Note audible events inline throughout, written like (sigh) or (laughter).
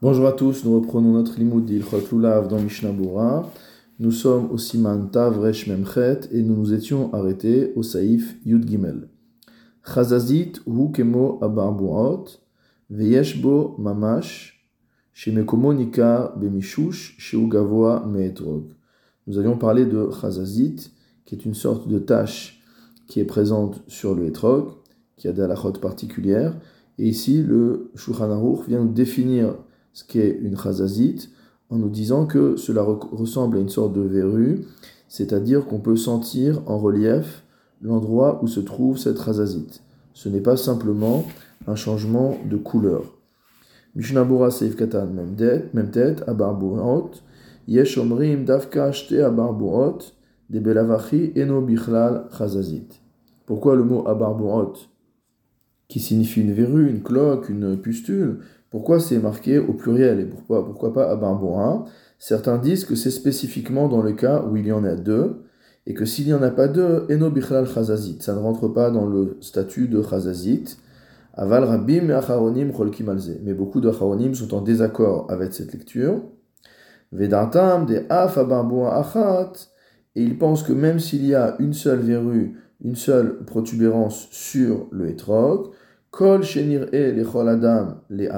Bonjour à tous, nous reprenons notre limoud d'Ilchot Lulav dans Mishnah. Nous sommes au Siman Tav Resh Memchet et nous nous étions arrêtés au Saïf Yud Gimel. Chazazit hu kemo abarbuot veyeshbo mamash shemekomo nikar bemishush sheugavoa meetrog. Nous avions parlé de Chazazit, qui est une sorte de tache qui est présente sur le etrog, qui a des halachot particulières. Et ici, le Shulchan vient nous définir ce qu'est une chazazite, en nous disant que cela ressemble à une sorte de verrue, c'est-à-dire qu'on peut sentir en relief l'endroit où se trouve cette chazazite. Ce n'est pas simplement un changement de couleur. Mishnabura Seif Katan, même tête, Abarbuot, Yesh Omrim Davka Eno Bichlal Chazazit. Pourquoi le mot Abarbuot, qui signifie une verrue, une cloque, une pustule, pourquoi c'est marqué au pluriel et pourquoi, pourquoi pas à Certains disent que c'est spécifiquement dans le cas où il y en a deux, et que s'il n'y en a pas deux, Eno Bichlal Chazazit, ça ne rentre pas dans le statut de Chazazit. Aval Rabim et Acharonim Mais beaucoup d'Acharonim sont en désaccord avec cette lecture. De Af Achat, et ils pensent que même s'il y a une seule verrue, une seule protubérance sur le hétrog, Kol shenir e lechol adam le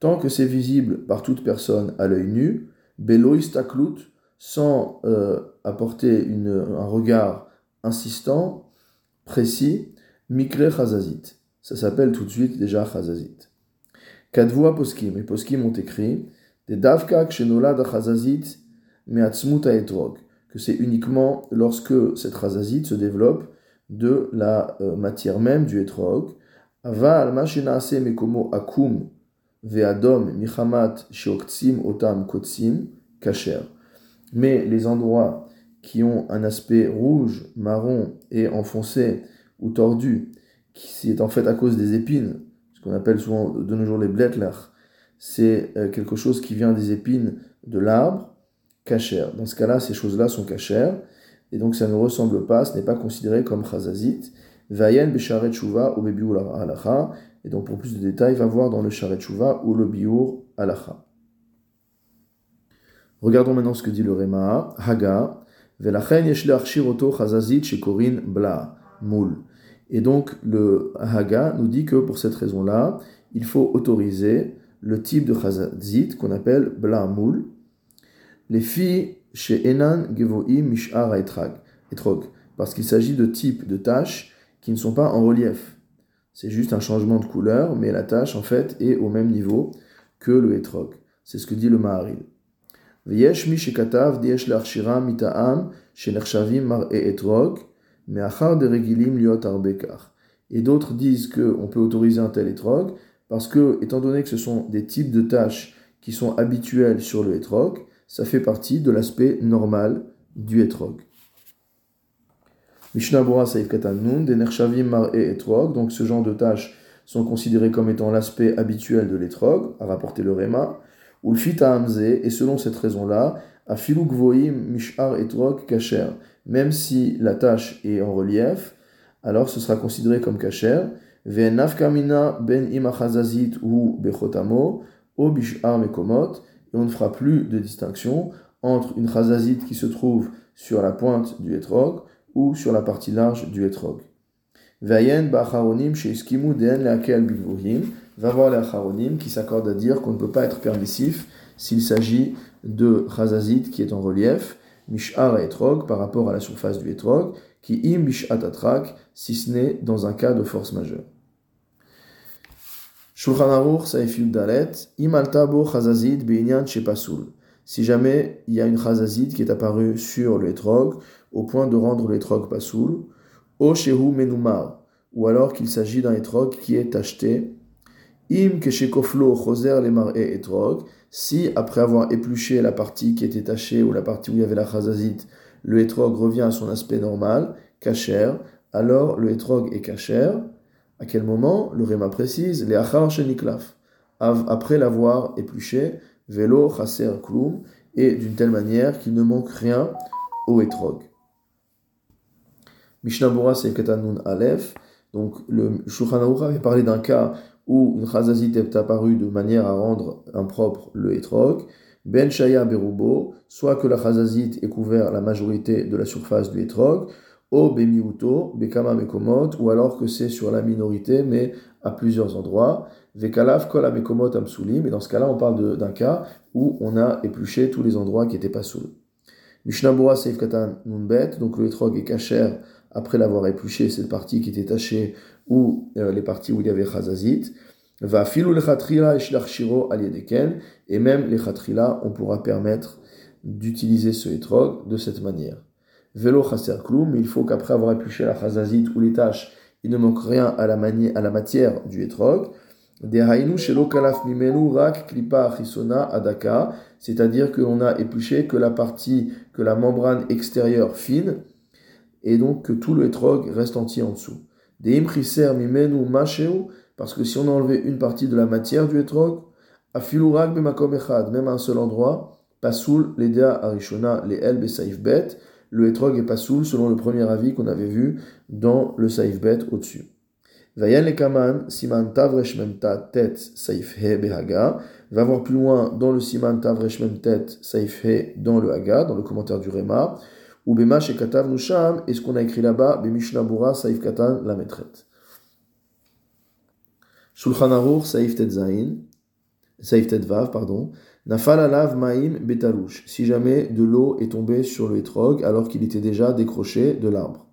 tant que c'est visible par toute personne à l'œil nu, belo istaklut, sans euh, apporter une, un regard insistant, précis, mikre chazazit. Ça s'appelle tout de suite déjà chazazit. Kadvoa poskim, et poskim ont écrit, des davka kshenolad chazazit meatzmuta etrog, que c'est uniquement lorsque cette chazazit se développe de la euh, matière même du etrog, Mais les endroits qui ont un aspect rouge, marron et enfoncé ou tordu, qui est en fait à cause des épines, ce qu'on appelle souvent de nos jours les bletler, c'est euh, quelque chose qui vient des épines de l'arbre, cachère. Dans ce cas-là, ces choses-là sont cachères, et donc ça ne ressemble pas, ce n'est pas considéré comme chazazit, Vayen Besharet ou Bebiur Alacha. Et donc pour plus de détails, va voir dans le Sharet Shuva ou le Biur Alacha. Regardons maintenant ce que dit le Rema. Haga. Velachen Yeshle Archiroto Chazazit Shekorin Bla. Moul. Et donc le Haga nous dit que pour cette raison-là, il faut autoriser le type de Chazazit qu'on appelle Bla Moul. Les filles chez Enan Gevoim Mishar Etrog. Parce qu'il s'agit de types de tâches qui ne sont pas en relief. C'est juste un changement de couleur, mais la tâche en fait est au même niveau que le hétrog. C'est ce que dit le Maharil. Mita'am mar e etrog, de regilim liot. Et d'autres disent qu'on peut autoriser un tel hétrog parce que, étant donné que ce sont des types de tâches qui sont habituelles sur le hétrog, ça fait partie de l'aspect normal du hétrog. Mishnah Bora Saif Katanun, des Nershavim Mar et Etrog, donc ce genre de tâches sont considérées comme étant l'aspect habituel de l'étrog, a rapporté le Réma, ou le Fita Hamze, et selon cette raison-là, à Filuk Voim Mishar Etrog Kacher, même si la tâche est en relief, alors ce sera considéré comme Kacher, Ven Nafkamina Ben Imachazazit ou Bechotamo, O Bishar Mekomot, et on ne fera plus de distinction entre une chazazite qui se trouve sur la pointe du etrog ou sur la partie large du etrog. Vayen ba'acharonim she'iskimu den le'akel bigvuhim. Va voir les acharonim qui s'accordent à dire qu'on ne peut pas être permissif s'il s'agit de chazazit qui est en relief, mish'ar etrog par rapport à la surface du etrog, qui im mish'at atrak, si ce n'est dans un cas de force majeure. Shulchan Aruch Saifil chazazit be'inyan shepasul. Si jamais il y a une chazazit qui est apparue sur le etrog, au point de rendre l'étrog pasoul, o shehu ou alors qu'il s'agit d'un étrog qui est acheté, im keshekoflo choser le et etrog, si après avoir épluché la partie qui était tachée ou la partie où il y avait la chazazite, le étrog revient à son aspect normal, kacher, alors le étrog est kacher. À quel moment? Le Réma précise, les achar sheniklaf, après l'avoir épluché, velo chaser klum, et d'une telle manière qu'il ne manque rien au étrog. Mishnah Bora, c'est Ketanun Aleph. Donc, le Shulchan avait parlé d'un cas où une chazazit est apparue de manière à rendre impropre le etrog, ben shaya berubo, soit que la chazazit ait couvert la majorité de la surface du etrog, o bemiuto, bekama mekomot, ou alors que c'est sur la minorité, mais à plusieurs endroits, vekalaf kol amekomot amsulim, et dans ce cas-là, on parle d'un cas où on a épluché tous les endroits qui étaient pas sous. Mishnabura seif katan nunbet, donc le etrog est cachère après l'avoir épluché, cette partie qui était tachée, ou euh, les parties où il y avait chazazit, va filou le chatrila et et même les chatrila, on pourra permettre d'utiliser ce etrog de cette manière. Vélo chaser mais il faut qu'après avoir épluché la chazazit ou les tâches, il ne manque rien à la, à la matière du etrog. C'est-à-dire que l'on a épluché que la partie, que la membrane extérieure fine, et donc que tout le etrog reste entier en dessous. Parce que si on a enlevé une partie de la matière du etrog, même à un seul endroit, pasoul, l'edea arishona, les el bet, le etrog est pasoul selon le premier avis qu'on avait vu dans le saif bet au-dessus. Vayan le kaman, siman tavresh tet saif he behaga, va voir plus loin dans le siman tavresh tet saif he dans le haga, dans le commentaire du Rema, ou bema shekatav nusham, et ce qu'on a écrit là-bas, bemishna bura saif katan la metret. Shulchan saif tet zain, saif tet vav, pardon, Nafal alav maim betarouche, si jamais de l'eau est tombée sur le hétrog alors qu'il était déjà décroché de l'arbre.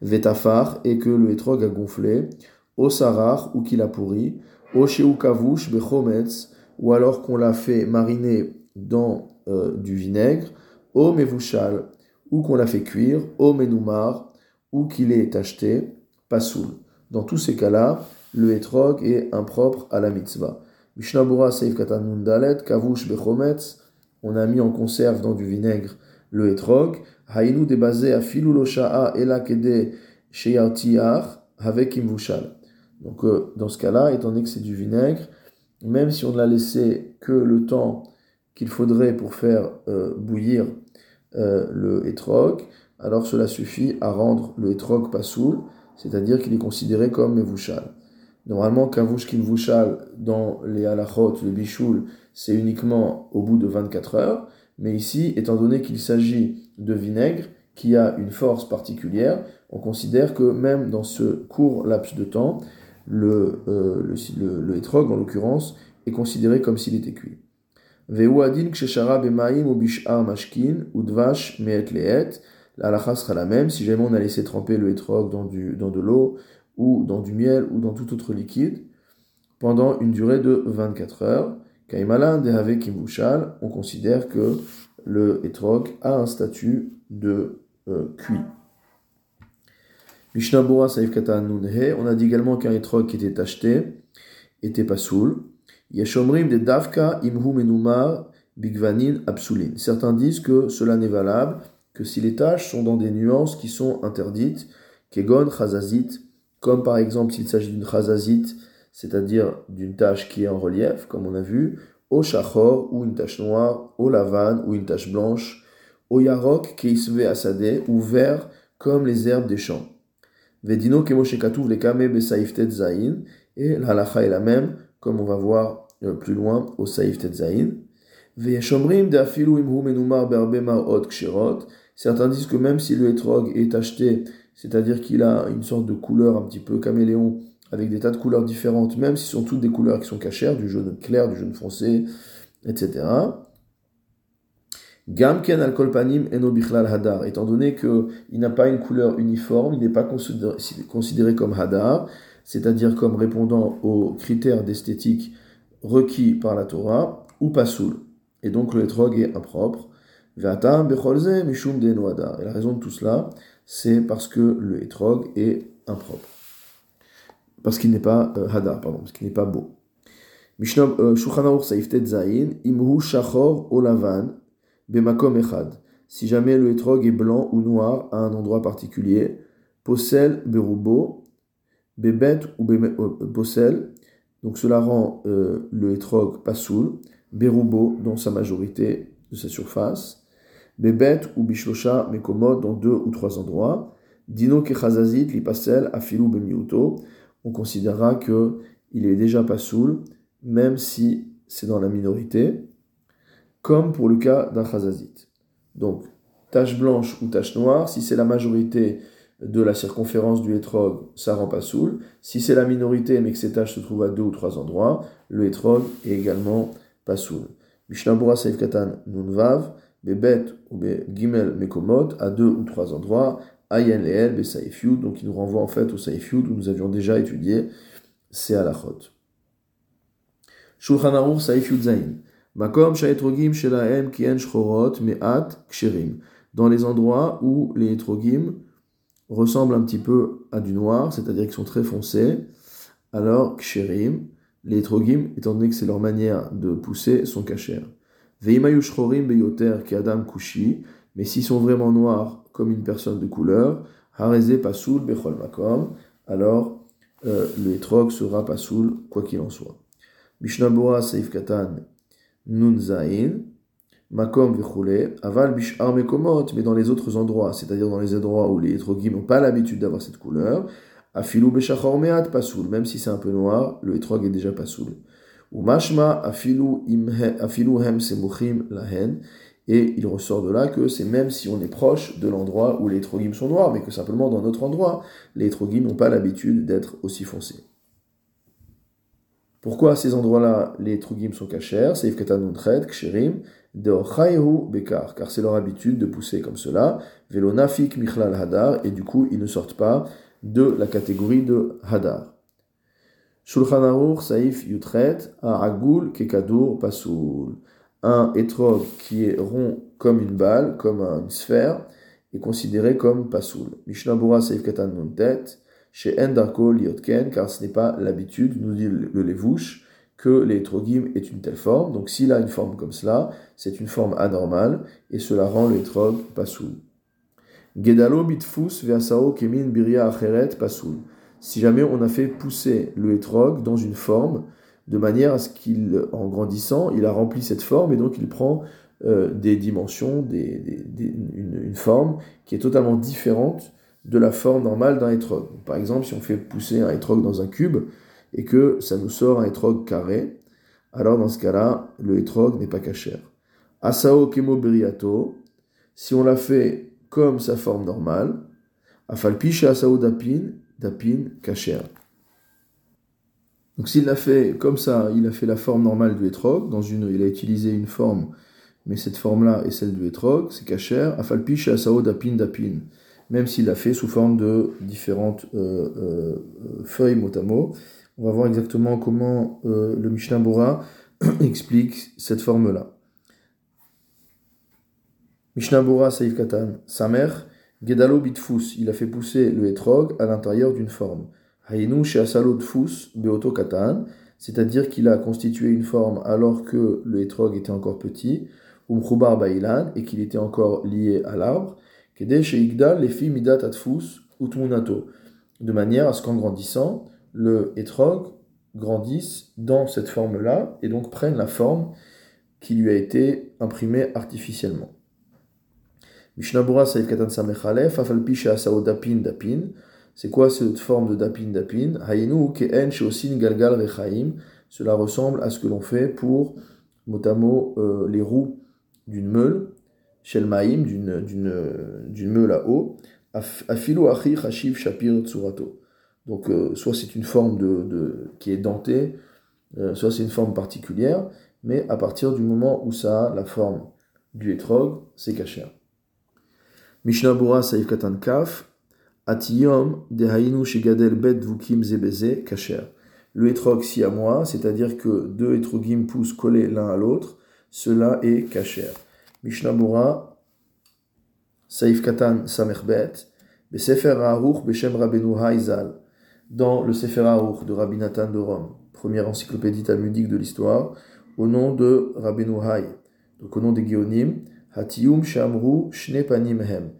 Vetafar, et que le hétrog a gonflé, au sarar, ou qu'il a pourri, au kavush bechometz, ou alors qu'on l'a fait mariner dans euh, du vinaigre, au mevushal, ou qu'on l'a fait cuire, au menoumar, ou qu'il est acheté, pasoul. Dans tous ces cas-là, le hétrog est impropre à la mitzvah. Mishnabura Seif Katan Mundalet, Kavush Bechometz, on a mis en conserve dans du vinaigre le etrog, Hainu debazé à Filulosha'a Elakede Sheyartiar, avec Imvushal. Donc, euh, dans ce cas-là, étant donné que c'est du vinaigre, même si on ne l'a laissé que le temps qu'il faudrait pour faire euh, bouillir euh, le etrog, alors cela suffit à rendre le etrog pasoul, c'est-à-dire qu'il est considéré comme mevushal. Normalement, kavush kinvushal dans les halachot de bichoul, c'est uniquement au bout de 24 heures. Mais ici, étant donné qu'il s'agit de vinaigre qui a une force particulière, on considère que même dans ce court laps de temps, le, euh, le, le, etrog, en l'occurrence, est considéré comme s'il était cuit. adin ksheshara bemaim ou bishar mashkin ou dvash meet leet. La sera la même. Si jamais on a laissé tremper le etrog dans, du, dans de l'eau ou dans du miel ou dans tout autre liquide pendant une durée de 24 heures. Kaimalan Dehave on considère que le etrog a un statut de euh, cuit. Saif Katan on a dit également qu'un etrog qui était acheté était pas soul. Yeshomrim de Davka Imhu Bigvanin Absulin. Certains disent que cela n'est valable que si les tâches sont dans des nuances qui sont interdites, Kegon Chazazit comme par exemple s'il s'agit d'une chazazite, c'est-à-dire d'une tache qui est en relief, comme on a vu, au shachor, ou une tache noire, au lavane, ou une tache blanche, au yarok, keisve asade, ou vert, comme les herbes des champs. Vedino kemoshekatuv le kame saiftet zain, et la halacha est la même, comme on va voir euh, plus loin au saiftet zain. Veyeshomrim de afilu imhu menumar berbemar od ksherot, certains disent que même si le etrog est acheté c'est-à-dire qu'il a une sorte de couleur un petit peu caméléon, avec des tas de couleurs différentes, même si ce sont toutes des couleurs qui sont cachères, du jaune clair, du jaune foncé, etc. Gamken al-kolpanim eno hadar, étant donné qu'il n'a pas une couleur uniforme, il n'est pas considéré comme hadar, c'est-à-dire comme répondant aux critères d'esthétique requis par la Torah, ou pasoul. Et donc le etrog est impropre. Et la raison de tout cela, c'est parce que le etrog est impropre. Parce qu'il n'est pas euh, hadar, pardon, parce qu'il n'est pas beau. Euh, Imhu Shachor Olavan, Bemakom Echad. Si jamais le etrog est blanc ou noir à un endroit particulier, Posel Berubo, Bebet ou euh, Posel, donc cela rend le etrog pasoul, Berubo dans sa majorité de sa surface, Bebet ou Bishlosha Mekomod dans deux ou trois endroits. Dino Kechazazit, Lipasel, Afilu Bemiuto. On considérera que il est déjà pas soul, même si c'est dans la minorité, comme pour le cas d'un chazazit. Donc, tache blanche ou tache noire, si c'est la majorité de la circonférence du hétrog, ça rend pas soul. Si c'est la minorité, mais que ces taches se trouvent à deux ou trois endroits, le hétrog est également pas soul. Saif Katan Nunvav, Bebet ou Gimel Mekomot, à deux ou trois endroits, Ayen Leel, Be Yud, donc il nous renvoie en fait au Saif Yud où nous avions déjà étudié c'est Alachot. Shulchan Aruch. Makom Shaetrogim Kien. Dans les endroits où les Etrogim ressemblent un petit peu à du noir, c'est-à-dire qu'ils sont très foncés, alors Ksherim, les Etrogim, étant donné que c'est leur manière de pousser, sont cachers. Adam Kushi. Mais s'ils sont vraiment noirs, comme une personne de couleur, Hareze Pasoul Bechol Makom, alors euh, le etrog sera pas soul, quoi qu'il en soit. Mishnabura Saif Katan Nun Zain, Makom Vechule, Aval Bishar Mekomot, mais dans les autres endroits, c'est-à-dire dans les endroits où les etrogim n'ont pas l'habitude d'avoir cette couleur, Afilu Beshachor Meat Pasoul, même si c'est un peu noir, le etrog est déjà Pasoul. Et il ressort de là que c'est même si on est proche de l'endroit où les trogim sont noirs, mais que simplement dans notre endroit, les trogim n'ont pas l'habitude d'être aussi foncés. Pourquoi à ces endroits-là, les trogim sont cachers Bekar, car c'est leur habitude de pousser comme cela, Velonafik Michlal Hadar, et du coup, ils ne sortent pas de la catégorie de Hadar. Shulchan Aruch, Saif Yutret, Aragul, Kekadur, Pasoul un étrog qui est rond comme une balle, comme une sphère, est considéré comme pasoul. Mishnah Bura Seif Katan tête chez Endarko Liotken, car ce n'est pas l'habitude, nous dit le Levouche, que l'étrogim est une telle forme. Donc s'il a une forme comme cela, c'est une forme anormale, et cela rend l'étrog pasoul. Gedalo bitfus veasao kemin biria acheret pasoul. Si jamais on a fait pousser le étrog dans une forme, de manière à ce qu'il, en grandissant, il a rempli cette forme et donc il prend euh, des dimensions, des, une, forme qui est totalement différente de la forme normale d'un étrog. Par exemple, si on fait pousser un étrog dans un cube et que ça nous sort un étrog carré, alors dans ce cas-là, le étrog n'est pas cachère. Asao kemo beriato, si on l'a fait comme sa forme normale, afalpiche asao dapin, dapin cachère. Donc s'il l'a fait comme ça, il a fait la forme normale du hétrog, dans une, il a utilisé une forme, mais cette forme-là est celle du hétrog, c'est kacher, afalpish asao dapin dapin, même s'il l'a fait sous forme de différentes euh, euh, feuilles mot à mot. On va voir exactement comment euh, le Mishnah Bora (clears throat) explique cette forme-là. Mishnah Bora Saïf Katan, sa mère, Gedalo Bitfus, il a fait pousser le hétrog à l'intérieur d'une forme. C'est-à-dire qu'il a constitué une forme alors que le hétrog était encore petit, umchubar bailan, et qu'il était encore lié à l'arbre, de manière à ce qu'en grandissant, le hétrog grandisse dans cette forme-là et donc prenne la forme qui lui a été imprimée artificiellement. Mishnabura Saïf Katan Samechalef, Afalpisha Asaodapin Dapin, c'est quoi cette forme de dapin dapin? Hayenu ke'en shosin galgal rechaim. Cela ressemble à ce que l'on fait pour, motamo, euh, les roues d'une meule, shelmaim, d'une, d'une, meule à eau, afilu achi chashiv shapir tsurato. Donc, euh, soit c'est une forme de, de qui est dentée, euh, soit c'est une forme particulière, mais à partir du moment où ça a la forme du etrog, c'est kasher. Mishnah Bura Saïf Katan Kaf, Atiyom dehainu shigadel bet vukim zebeze kacher. Le etrog si à moi, c'est-à-dire que deux etrogim poussent collés l'un à l'autre, cela est kacher. Mishnah Bura, Saif Katan Samerbet, Besefer Aruch Beshem Rabenu Haizal, dans le Sefer Aruch de Rabbi Nathan de Rome, première encyclopédie talmudique de l'histoire, au nom de Rabbeinu Hay, donc au nom des Géonim, Hatiyum Shamru Shne Panim Hem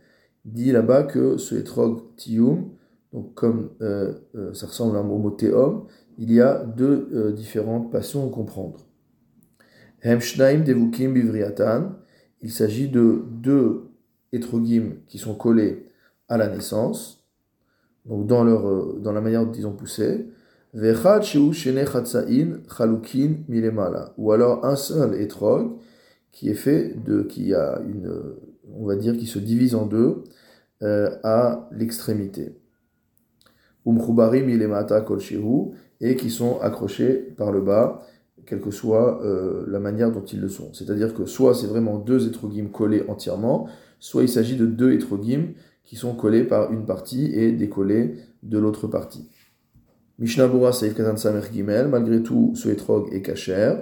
dit là-bas que ce etrog tium, donc comme euh, euh, ça ressemble à un mot théum, il y a deux euh, différentes passions à comprendre. Hemshnaim devukim bivriatan, il s'agit de deux etrogim qui sont collés à la naissance, donc dans, leur, dans la manière dont ils ont poussé. Vechad sheu shene chalukin milemala. Ou alors un seul étrog qui est fait de, qui a une, on va dire, qui se divise en deux euh, à l'extrémité. Umchubarim milemata kol et qui sont accrochés par le bas, quelle que soit euh, la manière dont ils le sont. C'est-à-dire que soit c'est vraiment deux étrogim collés entièrement, soit il s'agit de deux étrogim qui sont collés par une partie et décollés de l'autre partie. Mishnah Bura Saif Katan Samer Gimel, malgré tout, ce étrog est kacher.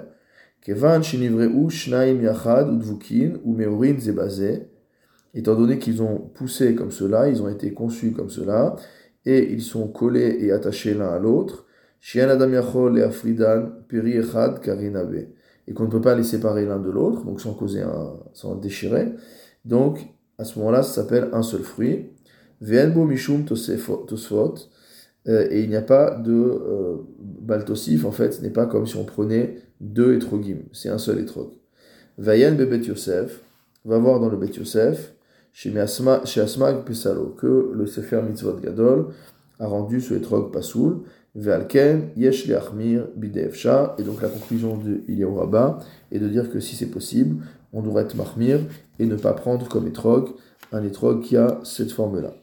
Kevan Shinivreu Shnaim Yachad Udvukin ou Meorin Zebazé. Étant donné qu'ils ont poussé comme cela, ils ont été conçus comme cela, et ils sont collés et attachés l'un à l'autre. Shian Adam Yachol et Afridan Peri Echad Karinabe. Et qu'on ne peut pas les séparer l'un de l'autre, donc sans causer un, sans déchirer. Donc, à ce moment-là, ça s'appelle un seul fruit. Venbo Mishum Tosfot. Euh, et il n'y a pas de euh, baltosif, en fait, ce n'est pas comme si on prenait deux étrogim, c'est un seul étrog. Vayen bebet Yosef, va voir dans le bet Yosef, chez Asmag Pesalo, que le Sefer Mitzvot Gadol a rendu ce étrog pasoul, Ve'alken yesh le'achmir bidefsha, et donc la conclusion de Iliyahu Rabba est de dire que si c'est possible, on devrait être mahmir et ne pas prendre comme étrog un étrog qui a cette forme-là.